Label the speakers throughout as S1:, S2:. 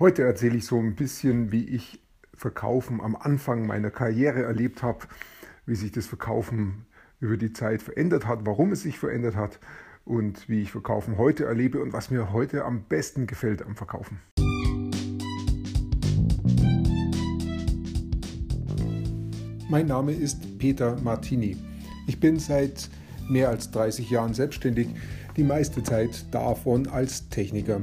S1: Heute erzähle ich so ein bisschen, wie ich Verkaufen am Anfang meiner Karriere erlebt habe, wie sich das Verkaufen über die Zeit verändert hat, warum es sich verändert hat und wie ich Verkaufen heute erlebe und was mir heute am besten gefällt am Verkaufen. Mein Name ist Peter Martini. Ich bin seit mehr als 30 Jahren selbstständig, die meiste Zeit davon als Techniker.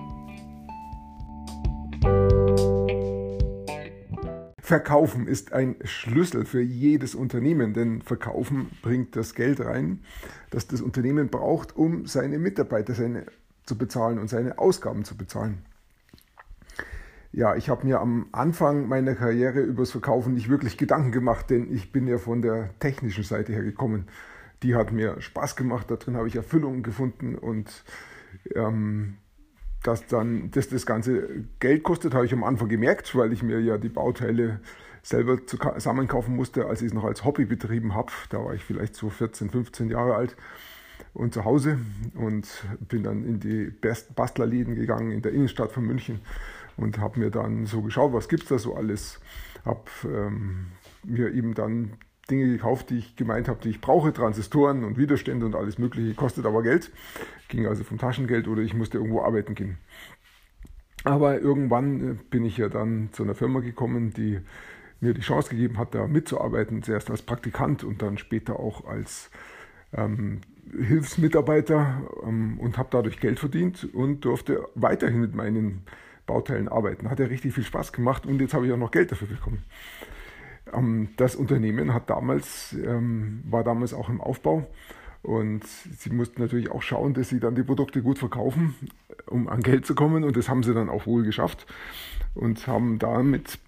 S1: Verkaufen ist ein Schlüssel für jedes Unternehmen, denn Verkaufen bringt das Geld rein, das das Unternehmen braucht, um seine Mitarbeiter seine, zu bezahlen und seine Ausgaben zu bezahlen. Ja, ich habe mir am Anfang meiner Karriere übers Verkaufen nicht wirklich Gedanken gemacht, denn ich bin ja von der technischen Seite her gekommen. Die hat mir Spaß gemacht, darin habe ich Erfüllung gefunden und ähm, dass dann dass das ganze Geld kostet, habe ich am Anfang gemerkt, weil ich mir ja die Bauteile selber zusammenkaufen musste, als ich es noch als Hobby betrieben habe. Da war ich vielleicht so 14, 15 Jahre alt und zu Hause und bin dann in die Bastlerläden gegangen in der Innenstadt von München und habe mir dann so geschaut, was gibt es da so alles. Habe ähm, mir eben dann Dinge gekauft, die ich gemeint habe, die ich brauche, Transistoren und Widerstände und alles Mögliche, kostet aber Geld, ging also vom Taschengeld oder ich musste irgendwo arbeiten gehen. Aber irgendwann äh, bin ich ja dann zu einer Firma gekommen, die mir die Chance gegeben hat, da mitzuarbeiten, zuerst als Praktikant und dann später auch als ähm, Hilfsmitarbeiter ähm, und habe dadurch Geld verdient und durfte weiterhin mit meinen Bauteilen arbeiten. Hat ja richtig viel Spaß gemacht und jetzt habe ich auch noch Geld dafür bekommen. Ähm, das Unternehmen hat damals, ähm, war damals auch im Aufbau und sie mussten natürlich auch schauen, dass sie dann die Produkte gut verkaufen, um an Geld zu kommen und das haben sie dann auch wohl geschafft und haben damit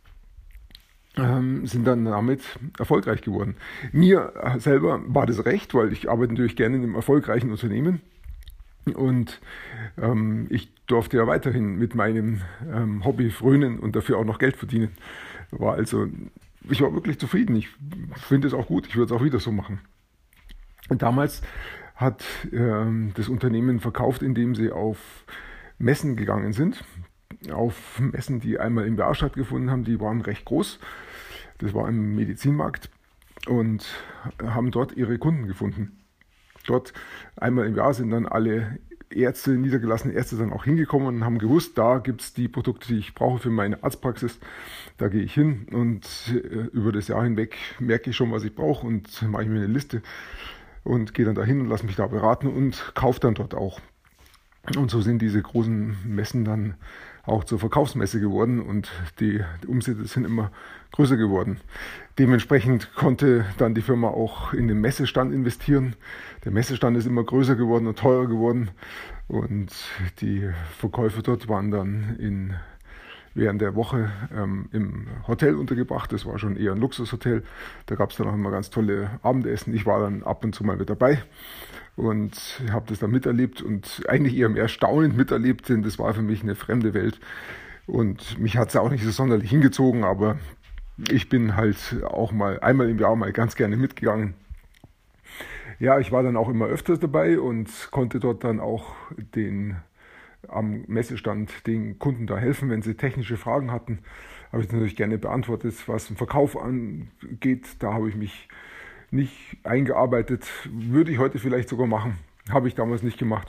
S1: ähm, sind dann damit erfolgreich geworden. Mir selber war das recht, weil ich arbeite natürlich gerne in einem erfolgreichen Unternehmen und ähm, ich durfte ja weiterhin mit meinem ähm, Hobby frönen und dafür auch noch Geld verdienen. War also ich war wirklich zufrieden. Ich finde es auch gut. Ich würde es auch wieder so machen. Und damals hat äh, das Unternehmen verkauft, indem sie auf Messen gegangen sind. Auf Messen, die einmal im Jahr stattgefunden haben, die waren recht groß. Das war im Medizinmarkt und haben dort ihre Kunden gefunden. Dort einmal im Jahr sind dann alle Ärzte, niedergelassene Ärzte dann auch hingekommen und haben gewusst, da gibt es die Produkte, die ich brauche für meine Arztpraxis. Da gehe ich hin und äh, über das Jahr hinweg merke ich schon, was ich brauche und mache ich mir eine Liste und gehe dann dahin und lasse mich da beraten und kaufe dann dort auch. Und so sind diese großen Messen dann auch zur Verkaufsmesse geworden und die, die, Umsätze sind immer größer geworden. Dementsprechend konnte dann die Firma auch in den Messestand investieren. Der Messestand ist immer größer geworden und teurer geworden und die Verkäufe dort waren dann in während der Woche ähm, im Hotel untergebracht. Das war schon eher ein Luxushotel. Da gab es dann auch immer ganz tolle Abendessen. Ich war dann ab und zu mal mit dabei und habe das dann miterlebt und eigentlich eher mehr staunend miterlebt, denn das war für mich eine fremde Welt. Und mich hat es auch nicht so sonderlich hingezogen, aber ich bin halt auch mal einmal im Jahr mal ganz gerne mitgegangen. Ja, ich war dann auch immer öfters dabei und konnte dort dann auch den am Messestand den Kunden da helfen, wenn sie technische Fragen hatten. Habe ich natürlich gerne beantwortet. Was den Verkauf angeht, da habe ich mich nicht eingearbeitet. Würde ich heute vielleicht sogar machen. Habe ich damals nicht gemacht,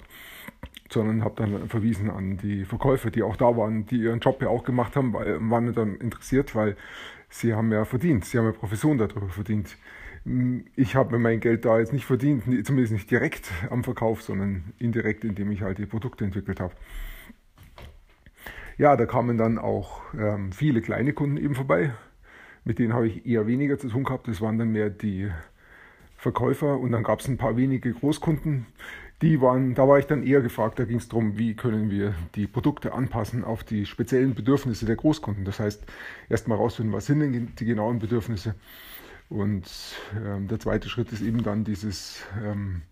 S1: sondern habe dann verwiesen an die Verkäufer, die auch da waren, die ihren Job ja auch gemacht haben, weil, waren dann interessiert, weil sie haben ja verdient. Sie haben ja Profession darüber verdient. Ich habe mir mein Geld da jetzt nicht verdient, zumindest nicht direkt am Verkauf, sondern indirekt, indem ich halt die Produkte entwickelt habe. Ja, da kamen dann auch ähm, viele kleine Kunden eben vorbei. Mit denen habe ich eher weniger zu tun gehabt. Das waren dann mehr die Verkäufer und dann gab es ein paar wenige Großkunden, die waren, da war ich dann eher gefragt, da ging es darum, wie können wir die Produkte anpassen auf die speziellen Bedürfnisse der Großkunden. Das heißt, erstmal rausfinden, was sind denn die genauen Bedürfnisse. Und ähm, der zweite Schritt ist eben dann dieses ähm,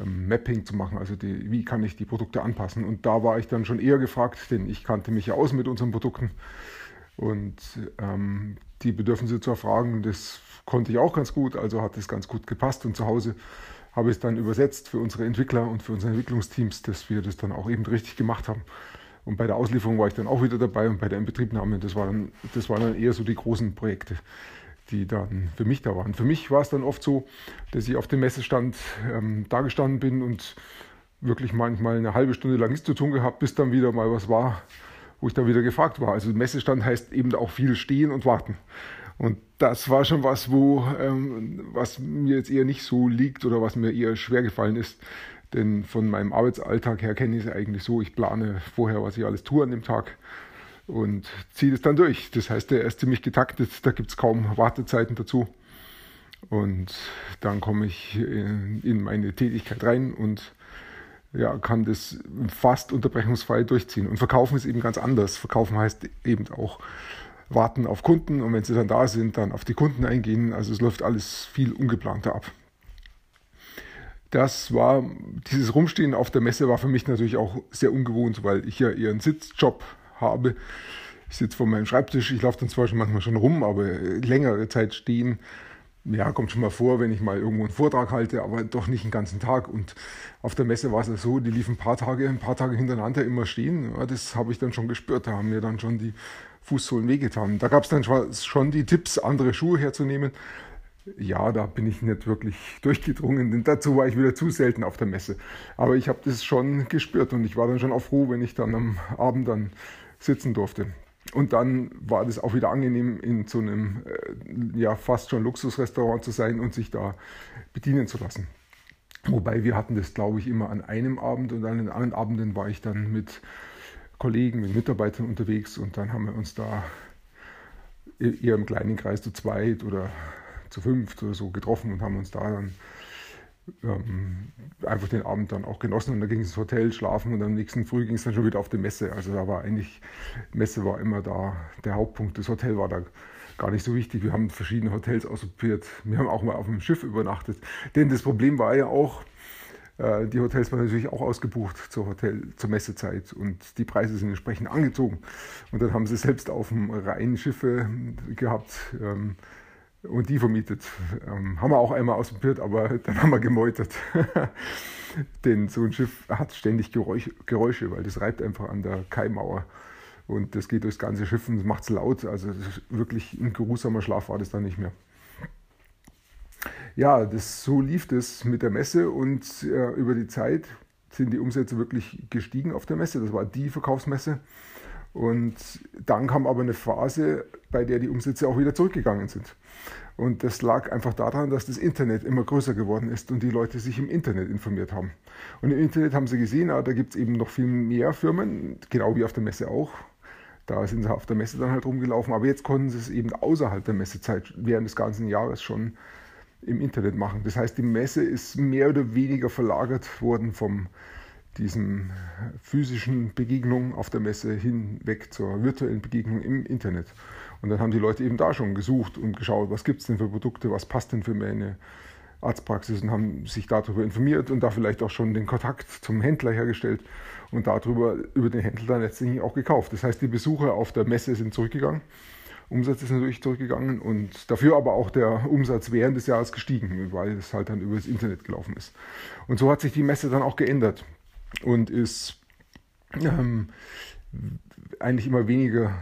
S1: ähm, Mapping zu machen, also die, wie kann ich die Produkte anpassen. Und da war ich dann schon eher gefragt, denn ich kannte mich ja aus mit unseren Produkten und ähm, die Bedürfnisse zu erfragen, das konnte ich auch ganz gut, also hat es ganz gut gepasst. Und zu Hause habe ich es dann übersetzt für unsere Entwickler und für unsere Entwicklungsteams, dass wir das dann auch eben richtig gemacht haben. Und bei der Auslieferung war ich dann auch wieder dabei und bei der Inbetriebnahme, das, war dann, das waren dann eher so die großen Projekte, die dann für mich da waren. Für mich war es dann oft so, dass ich auf dem Messestand ähm, da gestanden bin und wirklich manchmal eine halbe Stunde lang nichts zu tun gehabt, bis dann wieder mal was war, wo ich dann wieder gefragt war. Also Messestand heißt eben auch viel stehen und warten. Und das war schon was, wo, ähm, was mir jetzt eher nicht so liegt oder was mir eher schwer gefallen ist. Denn von meinem Arbeitsalltag her kenne ich es eigentlich so, ich plane vorher, was ich alles tue an dem Tag und ziehe es dann durch. Das heißt, der ist ziemlich getaktet, da gibt es kaum Wartezeiten dazu. Und dann komme ich in, in meine Tätigkeit rein und ja, kann das fast unterbrechungsfrei durchziehen. Und verkaufen ist eben ganz anders. Verkaufen heißt eben auch warten auf Kunden und wenn sie dann da sind, dann auf die Kunden eingehen. Also es läuft alles viel ungeplanter ab. Das war, dieses Rumstehen auf der Messe war für mich natürlich auch sehr ungewohnt, weil ich ja eher einen Sitzjob habe. Ich sitze vor meinem Schreibtisch, ich laufe dann zwar schon manchmal schon rum, aber längere Zeit stehen, ja, kommt schon mal vor, wenn ich mal irgendwo einen Vortrag halte, aber doch nicht den ganzen Tag. Und auf der Messe war es so, die liefen ein paar Tage, ein paar Tage hintereinander immer stehen. Ja, das habe ich dann schon gespürt. Da haben mir dann schon die Fußsohlen wehgetan. Da gab es dann schon die Tipps, andere Schuhe herzunehmen. Ja, da bin ich nicht wirklich durchgedrungen, denn dazu war ich wieder zu selten auf der Messe. Aber ich habe das schon gespürt und ich war dann schon auch froh, wenn ich dann am Abend dann sitzen durfte. Und dann war das auch wieder angenehm, in so einem äh, ja fast schon Luxusrestaurant zu sein und sich da bedienen zu lassen. Wobei wir hatten das, glaube ich, immer an einem Abend und an den anderen Abenden war ich dann mit Kollegen, mit Mitarbeitern unterwegs und dann haben wir uns da eher im kleinen Kreis zu zweit oder zu fünft oder so getroffen und haben uns da dann ähm, einfach den Abend dann auch genossen und dann ging es ins Hotel schlafen und am nächsten Früh ging es dann schon wieder auf die Messe. Also da war eigentlich, Messe war immer da der Hauptpunkt. Das Hotel war da gar nicht so wichtig. Wir haben verschiedene Hotels ausprobiert. Wir haben auch mal auf einem Schiff übernachtet. Denn das Problem war ja auch, äh, die Hotels waren natürlich auch ausgebucht zur, Hotel, zur Messezeit und die Preise sind entsprechend angezogen. Und dann haben sie selbst auf dem Rhein Schiffe gehabt ähm, und die vermietet. Ähm, haben wir auch einmal ausprobiert, aber dann haben wir gemeutert. Denn so ein Schiff hat ständig Geräusch, Geräusche, weil das reibt einfach an der Kaimauer. Und das geht durchs ganze Schiff und macht es laut. Also wirklich ein geruhsamer Schlaf war das dann nicht mehr ja, das, so lief das mit der Messe und äh, über die Zeit sind die Umsätze wirklich gestiegen auf der Messe. Das war die Verkaufsmesse. Und dann kam aber eine Phase, bei der die Umsätze auch wieder zurückgegangen sind. Und das lag einfach daran, dass das Internet immer größer geworden ist und die Leute sich im Internet informiert haben. Und im Internet haben sie gesehen, ah, da gibt es eben noch viel mehr Firmen, genau wie auf der Messe auch. Da sind sie auf der Messe dann halt rumgelaufen. Aber jetzt konnten sie es eben außerhalb der Messezeit während des ganzen Jahres schon im Internet machen. Das heißt, die Messe ist mehr oder weniger verlagert worden von diesen physischen Begegnungen auf der Messe hinweg zur virtuellen Begegnung im Internet. Und dann haben die Leute eben da schon gesucht und geschaut, was gibt es denn für Produkte, was passt denn für meine Arztpraxis und haben sich darüber informiert und da vielleicht auch schon den Kontakt zum Händler hergestellt und darüber über den Händler dann letztendlich auch gekauft. Das heißt, die Besucher auf der Messe sind zurückgegangen Umsatz ist natürlich zurückgegangen und dafür aber auch der Umsatz während des Jahres gestiegen, weil es halt dann über das Internet gelaufen ist. Und so hat sich die Messe dann auch geändert und ist ähm, eigentlich immer weniger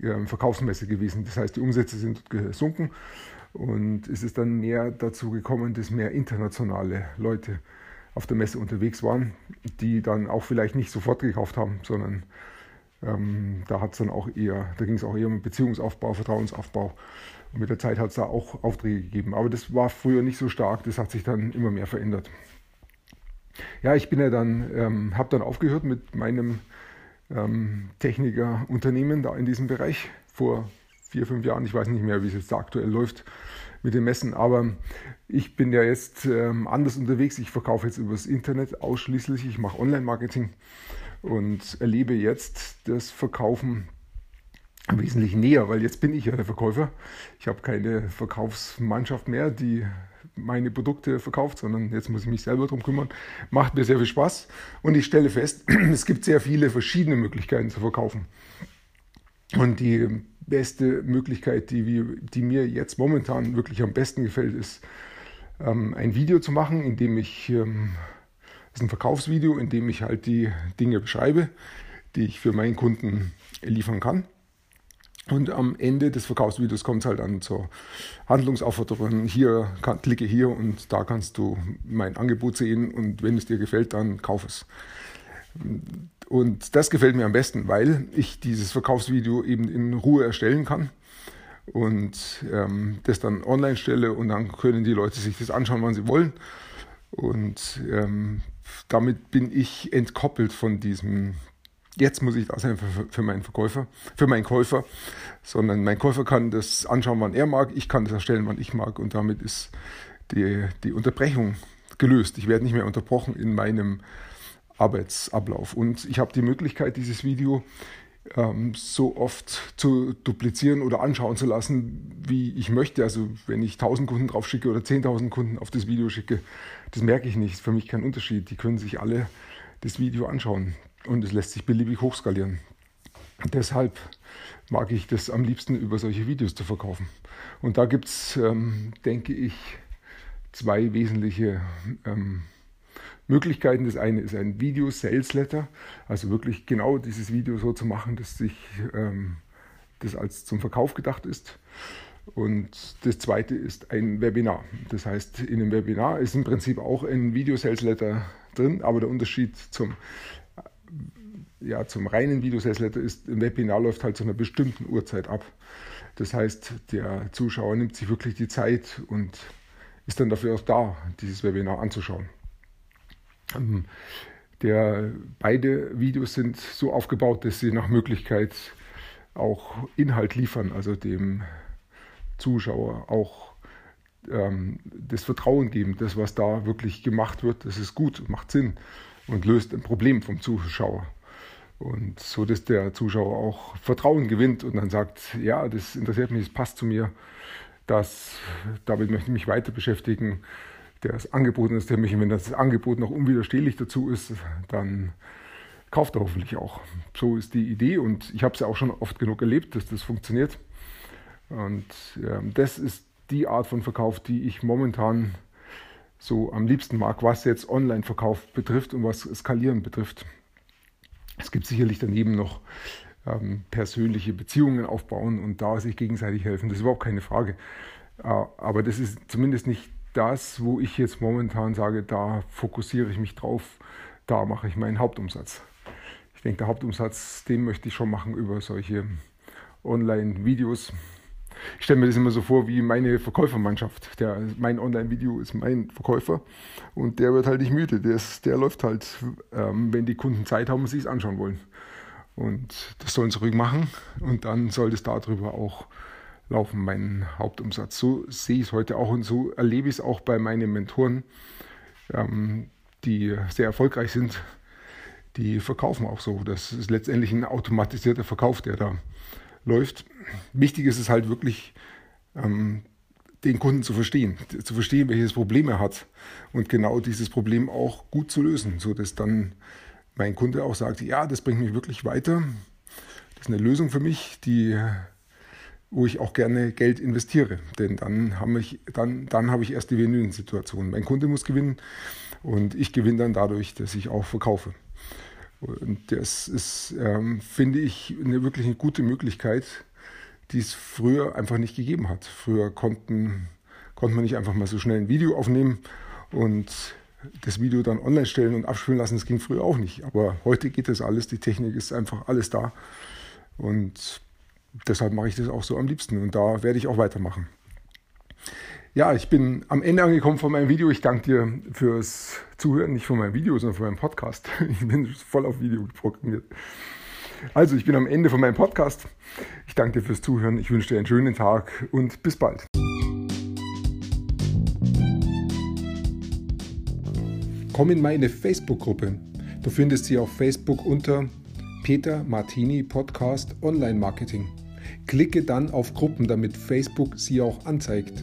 S1: ja, Verkaufsmesse gewesen. Das heißt, die Umsätze sind gesunken und es ist dann mehr dazu gekommen, dass mehr internationale Leute auf der Messe unterwegs waren, die dann auch vielleicht nicht sofort gekauft haben, sondern ähm, da hat dann auch eher, da ging es auch eher um Beziehungsaufbau, Vertrauensaufbau. Und mit der Zeit hat es da auch Aufträge gegeben. Aber das war früher nicht so stark, das hat sich dann immer mehr verändert. Ja, ich bin ja dann, ähm, habe dann aufgehört mit meinem ähm, Technikerunternehmen da in diesem Bereich vor vier, fünf Jahren. Ich weiß nicht mehr, wie es jetzt aktuell läuft mit dem Messen. Aber ich bin ja jetzt ähm, anders unterwegs. Ich verkaufe jetzt übers Internet ausschließlich. Ich mache Online-Marketing und erlebe jetzt das Verkaufen wesentlich näher, weil jetzt bin ich ja der Verkäufer. Ich habe keine Verkaufsmannschaft mehr, die meine Produkte verkauft, sondern jetzt muss ich mich selber darum kümmern. Macht mir sehr viel Spaß und ich stelle fest, es gibt sehr viele verschiedene Möglichkeiten zu verkaufen. Und die beste Möglichkeit, die, die mir jetzt momentan wirklich am besten gefällt, ist ähm, ein Video zu machen, in dem ich, ähm, das ist ein Verkaufsvideo, in dem ich halt die Dinge beschreibe, die ich für meinen Kunden liefern kann. Und am Ende des Verkaufsvideos kommt es halt dann zur Handlungsaufforderung. Hier, kann, klicke hier und da kannst du mein Angebot sehen und wenn es dir gefällt, dann kauf es. Und das gefällt mir am besten, weil ich dieses Verkaufsvideo eben in Ruhe erstellen kann und ähm, das dann online stelle und dann können die Leute sich das anschauen, wann sie wollen. Und ähm, damit bin ich entkoppelt von diesem jetzt muss ich da sein für, für meinen Verkäufer, für meinen Käufer, sondern mein Käufer kann das anschauen, wann er mag, ich kann das erstellen, wann ich mag und damit ist die, die Unterbrechung gelöst. Ich werde nicht mehr unterbrochen in meinem Arbeitsablauf und ich habe die Möglichkeit, dieses Video ähm, so oft zu duplizieren oder anschauen zu lassen, wie ich möchte. Also wenn ich 1000 Kunden drauf schicke oder 10.000 Kunden auf das Video schicke, das merke ich nicht. Für mich kein Unterschied. Die können sich alle das Video anschauen und es lässt sich beliebig hochskalieren. Deshalb mag ich das am liebsten über solche Videos zu verkaufen. Und da gibt es, ähm, denke ich, zwei wesentliche ähm, Möglichkeiten. Das eine ist ein Video-Sales-Letter, also wirklich genau dieses Video so zu machen, dass sich ähm, das als zum Verkauf gedacht ist. Und das zweite ist ein Webinar. Das heißt, in einem Webinar ist im Prinzip auch ein Video-Sales-Letter drin, aber der Unterschied zum ja, zum reinen Videosales ist, ein Webinar läuft halt zu einer bestimmten Uhrzeit ab. Das heißt, der Zuschauer nimmt sich wirklich die Zeit und ist dann dafür auch da, dieses Webinar anzuschauen. Ähm, der, beide Videos sind so aufgebaut, dass sie nach Möglichkeit auch Inhalt liefern, also dem Zuschauer auch ähm, das Vertrauen geben, das, was da wirklich gemacht wird, das ist gut, macht Sinn und löst ein Problem vom Zuschauer. Und so, dass der Zuschauer auch Vertrauen gewinnt und dann sagt, ja, das interessiert mich, das passt zu mir, das, damit möchte ich mich weiter beschäftigen. Das Angebot interessiert mich, wenn das Angebot noch unwiderstehlich dazu ist, dann kauft er hoffentlich auch. So ist die Idee und ich habe es ja auch schon oft genug erlebt, dass das funktioniert. Und ja, das ist die Art von Verkauf, die ich momentan so am liebsten mag, was jetzt Online-Verkauf betrifft und was Skalieren betrifft. Es gibt sicherlich daneben noch ähm, persönliche Beziehungen aufbauen und da sich gegenseitig helfen. Das ist überhaupt keine Frage. Äh, aber das ist zumindest nicht das, wo ich jetzt momentan sage, da fokussiere ich mich drauf, da mache ich meinen Hauptumsatz. Ich denke, der Hauptumsatz, den möchte ich schon machen über solche Online-Videos, ich stelle mir das immer so vor wie meine Verkäufermannschaft. Der, mein Online-Video ist mein Verkäufer und der wird halt nicht müde. Der, ist, der läuft halt, ähm, wenn die Kunden Zeit haben und sich es anschauen wollen. Und das sollen sie ruhig machen und dann soll das darüber auch laufen, mein Hauptumsatz. So sehe ich es heute auch und so erlebe ich es auch bei meinen Mentoren, ähm, die sehr erfolgreich sind. Die verkaufen auch so. Das ist letztendlich ein automatisierter Verkauf, der da läuft. Wichtig ist es halt wirklich, ähm, den Kunden zu verstehen, zu verstehen, welches Problem er hat und genau dieses Problem auch gut zu lösen, sodass dann mein Kunde auch sagt, ja, das bringt mich wirklich weiter. Das ist eine Lösung für mich, die, wo ich auch gerne Geld investiere. Denn dann habe ich, dann, dann habe ich erst die Win-Win-Situation. Mein Kunde muss gewinnen und ich gewinne dann dadurch, dass ich auch verkaufe. Und das ist, ähm, finde ich, eine wirklich eine gute Möglichkeit, die es früher einfach nicht gegeben hat. Früher konnten, konnte man nicht einfach mal so schnell ein Video aufnehmen und das Video dann online stellen und abspielen lassen. Das ging früher auch nicht. Aber heute geht das alles. Die Technik ist einfach alles da. Und deshalb mache ich das auch so am liebsten. Und da werde ich auch weitermachen. Ja, ich bin am Ende angekommen von meinem Video. Ich danke dir fürs Zuhören, nicht von meinem Video, sondern von meinem Podcast. Ich bin voll auf Video programmiert. Also, ich bin am Ende von meinem Podcast. Ich danke dir fürs Zuhören. Ich wünsche dir einen schönen Tag und bis bald. Komm in meine Facebook-Gruppe. Du findest sie auf Facebook unter Peter Martini Podcast Online Marketing. Klicke dann auf Gruppen, damit Facebook sie auch anzeigt.